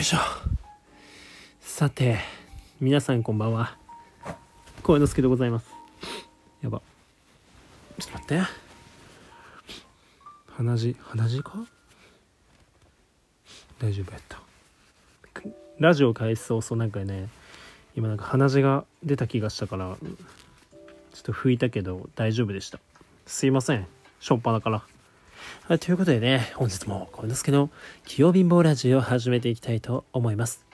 いしょさて皆さんこんばんは。声之助でございます。やば。ちょっと待って。鼻血鼻血か？大丈夫やった。ラジオ開始早々なんかね今なんか鼻血が出た気がしたからちょっと拭いたけど大丈夫でした。すいません。しょっぱなから。はい、ということでね、本日も小之助の器用貧乏ラジオを始めていきたいと思います。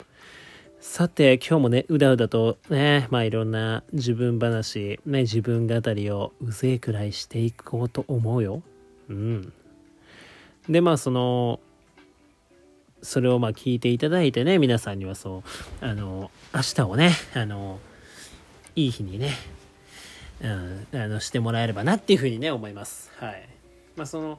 さて、今日もね、うだうだとね、まあいろんな自分話、ね、自分語りをうぜえくらいしていこうと思うよ。うん。で、まあその、それをまあ聞いていただいてね、皆さんにはそう、あの、明日をね、あの、いい日にね、うん、あの、してもらえればなっていうふうにね、思います。はい。まあその、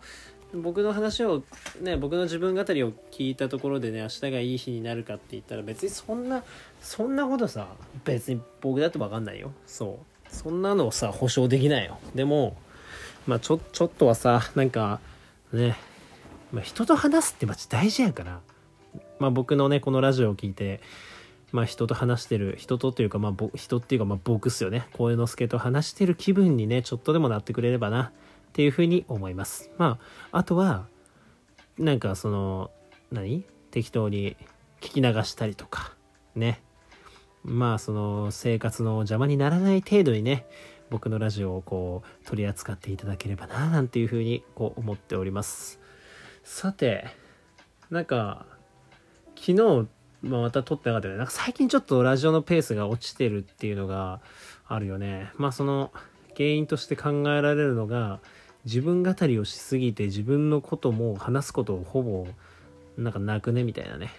僕の話をね僕の自分語りを聞いたところでね明日がいい日になるかって言ったら別にそんなそんなことさ別に僕だって分かんないよ。そう。そんなのをさ保証できないよ。でもまあちょちょっとはさなんかね、まあ、人と話すってマジ大事やから。まあ僕のねこのラジオを聞いてまあ人と話してる人とというかまあ人っていうかまあ僕っすよね。声之助と話してる気分にねちょっとでもなってくれればな。っていうふうに思います。まあ、あとは、なんかその、何？適当に聞き流したりとか、ね。まあ、その生活の邪魔にならない程度にね、僕のラジオをこう取り扱っていただければな、なんていうふうにこう思っております。さて、なんか、昨日、まあ、また撮ってなかったよね。なんか最近ちょっとラジオのペースが落ちてるっていうのがあるよね。まあその原因として考えられるのが、自分語りをしすぎて自分のことも話すことをほぼなんかなくねみたいなね。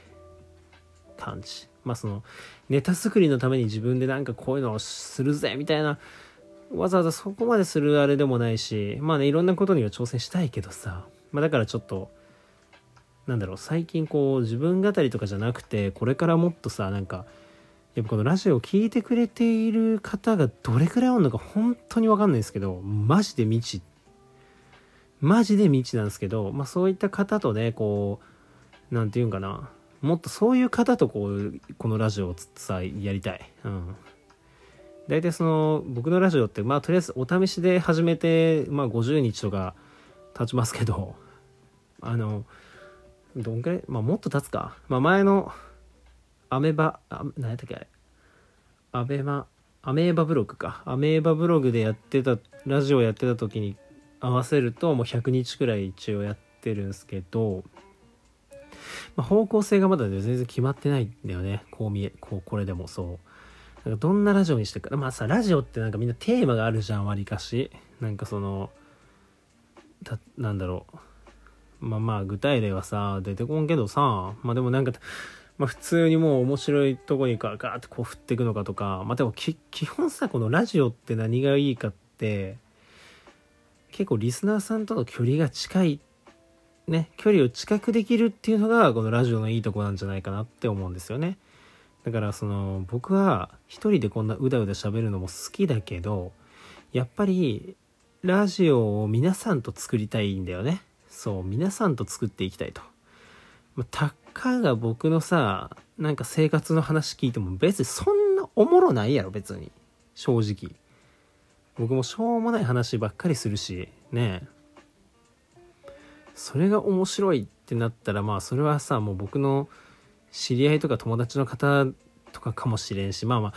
感じ。まあそのネタ作りのために自分でなんかこういうのをするぜみたいなわざわざそこまでするあれでもないしまあねいろんなことには挑戦したいけどさ。まあだからちょっとなんだろう最近こう自分語りとかじゃなくてこれからもっとさなんかやっぱこのラジオを聴いてくれている方がどれくらいおるのか本当にわかんないですけどマジで未知マジで未知なんですけど、まあそういった方とね、こう、なんて言うんかな。もっとそういう方とこう、このラジオをさ、やりたい。うん。大体その、僕のラジオって、まあとりあえずお試しで始めて、まあ50日とか経ちますけど、あの、どんくらいまあもっと経つか。まあ前の、アメバ、あ何やったっけあれ。アベマ、アメーバブログか。アメーバブログでやってた、ラジオやってた時に合わせるともう100日くらい一応やってるんですけど、まあ、方向性がまだ、全然決まってないんだよね。こう見えこうこれでもそう。かどんなラジオにしてるか。まあさラジオってなんかみんなテーマがあるじゃんわりかし。なんかそのたなんだろう。まあまあ具体例はさ出てこんけどさ。まあでもなんかまあ普通にもう面白いとこにガーッとこう振っていくのかとか。まあでも基本さこのラジオって何がいいかって結構リスナーさんとの距離が近いね距離を近くできるっていうのがこのラジオのいいとこなんじゃないかなって思うんですよね。だからその僕は一人でこんなうだうだ喋るのも好きだけどやっぱりラジオを皆さんと作りたいんだよね。そう皆さんと作っていきたいと、まあ、たかが僕のさなんか生活の話聞いても別にそんなおもろないやろ別に。正直。僕もしょうもない話ばっかりするしねそれが面白いってなったらまあそれはさもう僕の知り合いとか友達の方とかかもしれんしまあまあ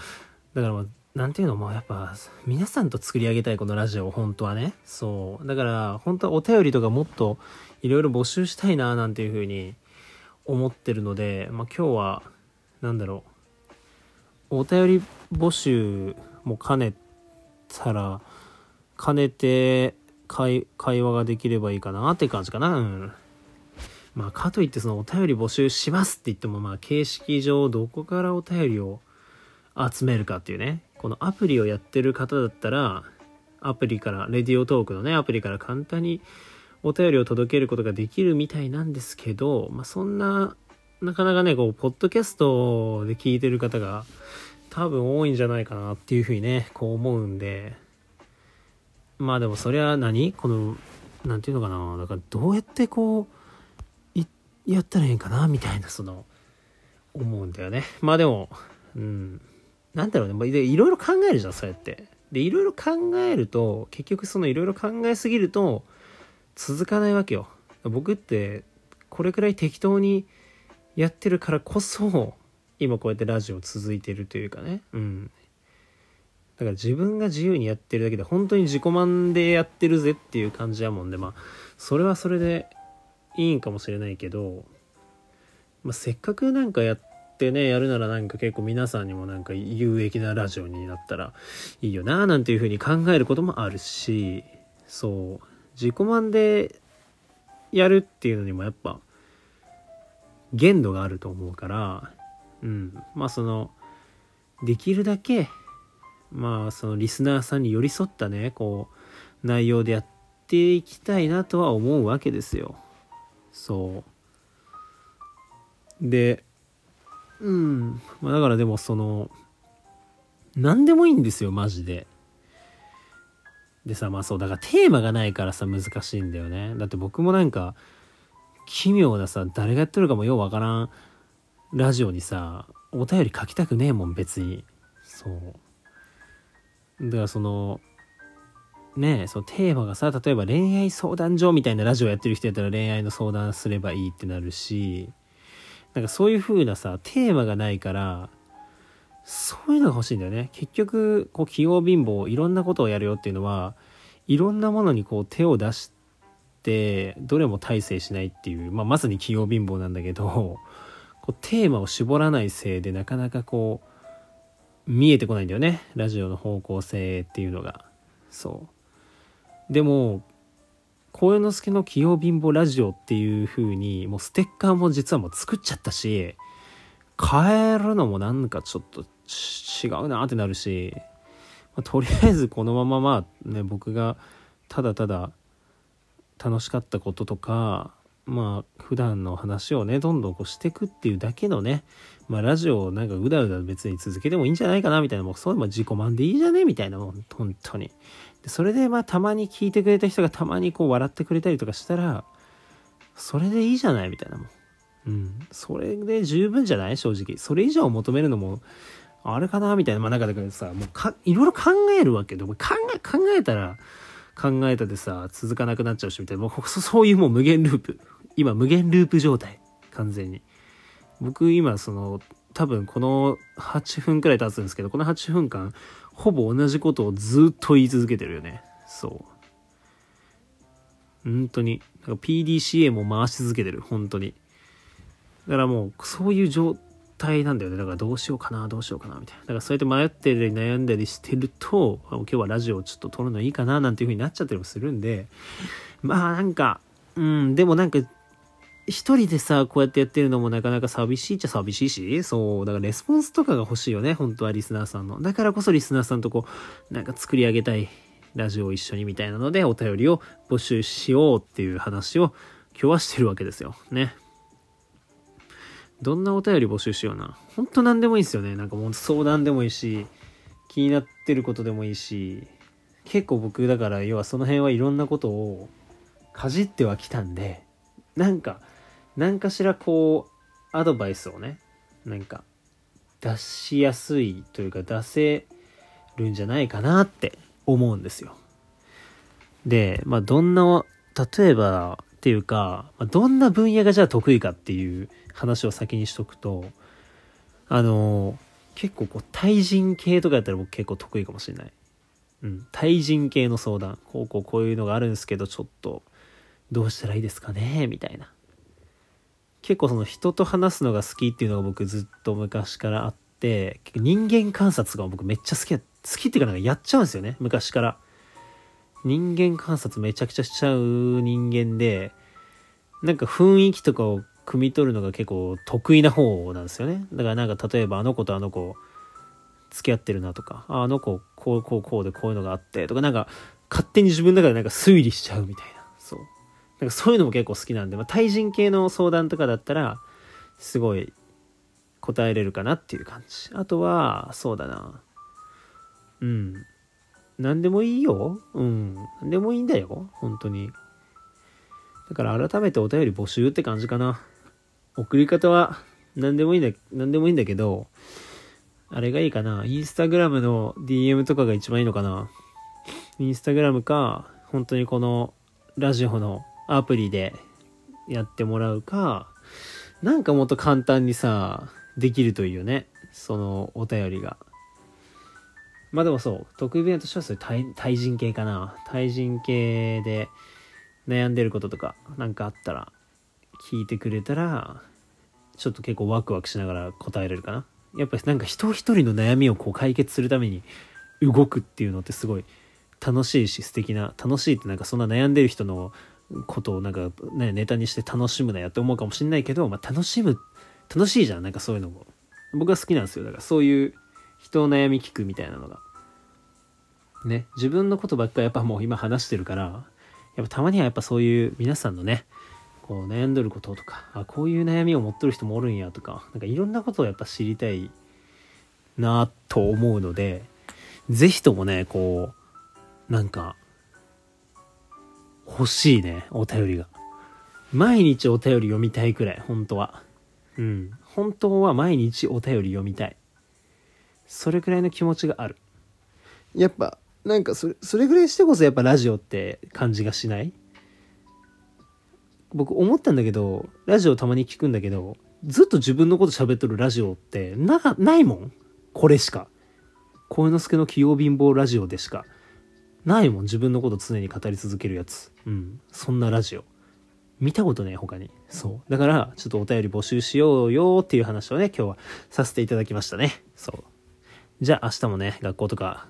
だからまあなんていうのもやっぱ皆さんと作り上げたいこのラジオ本当はね。そう。だから本当はお便りとかもっといろいろ募集したいななんていうふうに思ってるのでまあ今日は何だろう。お便り募集も兼ねてたら兼ねて会話ができればいいかなって感じかな。うん。まあ、かといってそのお便り募集しますって言っても、まあ、形式上どこからお便りを集めるかっていうね。このアプリをやってる方だったら、アプリから、レディオトークのね、アプリから簡単にお便りを届けることができるみたいなんですけど、まあ、そんな、なかなかね、こう、ポッドキャストで聞いてる方が多分多いんじゃないかなっていうふうにね、こう思うんで、まあでもそれは何？この、なんていうのかな、だからどうやってこう、やったらいいんかな？みたいな、その、思うんだよね。まあでも、うん。なんだろうね。まあ、いろいろ考えるじゃん、そうやって。で、いろいろ考えると、結局そのいろいろ考えすぎると、続かないわけよ。僕って、これくらい適当にやってるからこそ、今こうやってラジオ続いてるというかね。うん。だから自分が自由にやってるだけで、本当に自己満でやってるぜっていう感じやもんで、まあ、それはそれでいいんかもしれないけど、まあ、せっかくなんかやってねやるならなんか結構皆さんにもなんか有益なラジオになったらいいよななんていうふうに考えることもあるしそう自己満でやるっていうのにもやっぱ限度があると思うからうんまあそのできるだけまあそのリスナーさんに寄り添ったねこう内容でやっていきたいなとは思うわけですよそうでうん。まあ、だからでもその、何でもいいんですよ、マジで。でさ、まあそう、だからテーマがないからさ、難しいんだよね。だって僕もなんか、奇妙なさ、誰がやってるかもようわからんラジオにさ、お便り書きたくねえもん、別に。そう。だからその、ねえ、そのテーマがさ、例えば恋愛相談所みたいなラジオやってる人やったら恋愛の相談すればいいってなるし、なんかそういう風なさ、テーマがないから、そういうのが欲しいんだよね。結局、こう、器用貧乏、いろんなことをやるよっていうのは、いろんなものにこう手を出して、どれも大成しないっていう、まあ、まさに器用貧乏なんだけど、こうテーマを絞らないせいでなかなかこう、見えてこないんだよね。ラジオの方向性っていうのが。そう。でも、幸之助の器用貧乏ラジオっていう風に、もうステッカーも実はもう作っちゃったし、変えるのもなんかちょっと違うなってなるし、まあ、とりあえずこのまままあね、僕がただただ楽しかったこととか、まあ普段の話をね、どんどんこうしていくっていうだけのね、まあラジオをなんかうだうだ別に続けてもいいんじゃないかなみたいな、もうそういうの自己満でいいじゃねみたいな、もう本当に。でそれでまあたまに聞いてくれた人がたまにこう笑ってくれたりとかしたらそれでいいじゃないみたいなもん。うん。それで十分じゃない正直。それ以上求めるのもあれかなみたいな。まあなんかだからさもうかいろいろ考えるわけで。考え考えたら考えたでさ続かなくなっちゃうしみたいな。もうそういうもう無限ループ。今無限ループ状態完全に僕今その多分この8分くらい経つんですけどこの8分間ほぼ同じことをずっと言い続けてるよね。そう。本当に。なんか PDCA も回し続けてる。本当に。だからもう、そういう状態なんだよね。だからどうしようかな、どうしようかな、みたいな。だからそうやって迷ってり悩んだりしてると、今日はラジオをちょっと撮るのいいかな、なんていう風になっちゃったりもするんで、まあなんか、うん、でもなんか一人でさ、こうやってやってるのもなかなか寂しいっちゃ寂しいし、そう、だからレスポンスとかが欲しいよね、本当はリスナーさんの。だからこそリスナーさんとこう、なんか作り上げたいラジオを一緒にみたいなので、お便りを募集しようっていう話を今日はしてるわけですよ。ね。どんなお便り募集しような。ほんと何でもいいですよね。なんかもう相談でもいいし、気になってることでもいいし、結構僕だから要はその辺はいろんなことをかじってはきたんで、なんか何かしらこうアドバイスをねなんか出しやすいというか出せるんじゃないかなって思うんですよ。で、まあどんな、例えばっていうか、ま、どんな分野がじゃあ得意かっていう話を先にしとくと、あの、結構こう対人系とかやったら僕結構得意かもしれない。うん。対人系の相談。こうこうこういうのがあるんですけど、ちょっとどうしたらいいですかねみたいな。結構その人と話すのが好きっていうのが僕ずっと昔からあって、人間観察が僕めっちゃ好き好きっていうかなんかやっちゃうんですよね、昔から。人間観察めちゃくちゃしちゃう人間で、なんか雰囲気とかを汲み取るのが結構得意な方なんですよね。だからなんか例えばあの子とあの子付き合ってるなとか、あの子こうこうこうでこういうのがあってとかなんか勝手に自分の中でなんか推理しちゃうみたいな。そう。なんかそういうのも結構好きなんで、まあ、対人系の相談とかだったら、すごい答えれるかなっていう感じ。あとは、そうだな。うん。何でもいいよ。うん。何でもいいんだよ。本当に。だから改めてお便り募集って感じかな。送り方はなんでもいいんだ、なんでもいいんだけど、あれがいいかな。インスタグラムの DM とかが一番いいのかな。インスタグラムか、本当にこのラジオのアプリでやってもらうか、なんかもっと簡単にさ、できるといいよね。そのお便りが。まあでもそう、得意分野としてはそういう対対人系かな。対人系で悩んでることとかなんかあったら聞いてくれたら、ちょっと結構ワクワクしながら答えれるかな。やっぱりなんか人一人の悩みをこう解決するために動くっていうのってすごい楽しいし素敵な、楽しいってなんかそんな悩んでる人のことをなんかね、ネタにして楽しむなやって思うかもしんないけど、まあ楽しむ、楽しいじゃん、なんかそういうのも。僕は好きなんですよ。だからそういう人の悩み聞くみたいなのが。ね、自分のことばっかやっぱもう今話してるから、やっぱたまにはやっぱそういう皆さんのね、こう悩んどることとか、あ、こういう悩みを持っとる人もおるんやとか、なんかいろんなことをやっぱ知りたいなと思うので、ぜひともね、こう、なんか、欲しいね、お便りが。毎日お便り読みたいくらい、本当は。うん。本当は毎日お便り読みたい。それくらいの気持ちがある。やっぱ、なんかそれ、それぐらいしてこそやっぱラジオって感じがしない？僕思ったんだけど、ラジオたまに聞くんだけど、ずっと自分のこと喋っとるラジオってな、ないもん。これしか。声之助の器用貧乏ラジオでしか。ないもん、自分のこと常に語り続けるやつ。うん。そんなラジオ。見たことね他に。そう。だから、ちょっとお便り募集しようよっていう話をね、今日はさせていただきましたね。そう。じゃあ明日もね、学校とか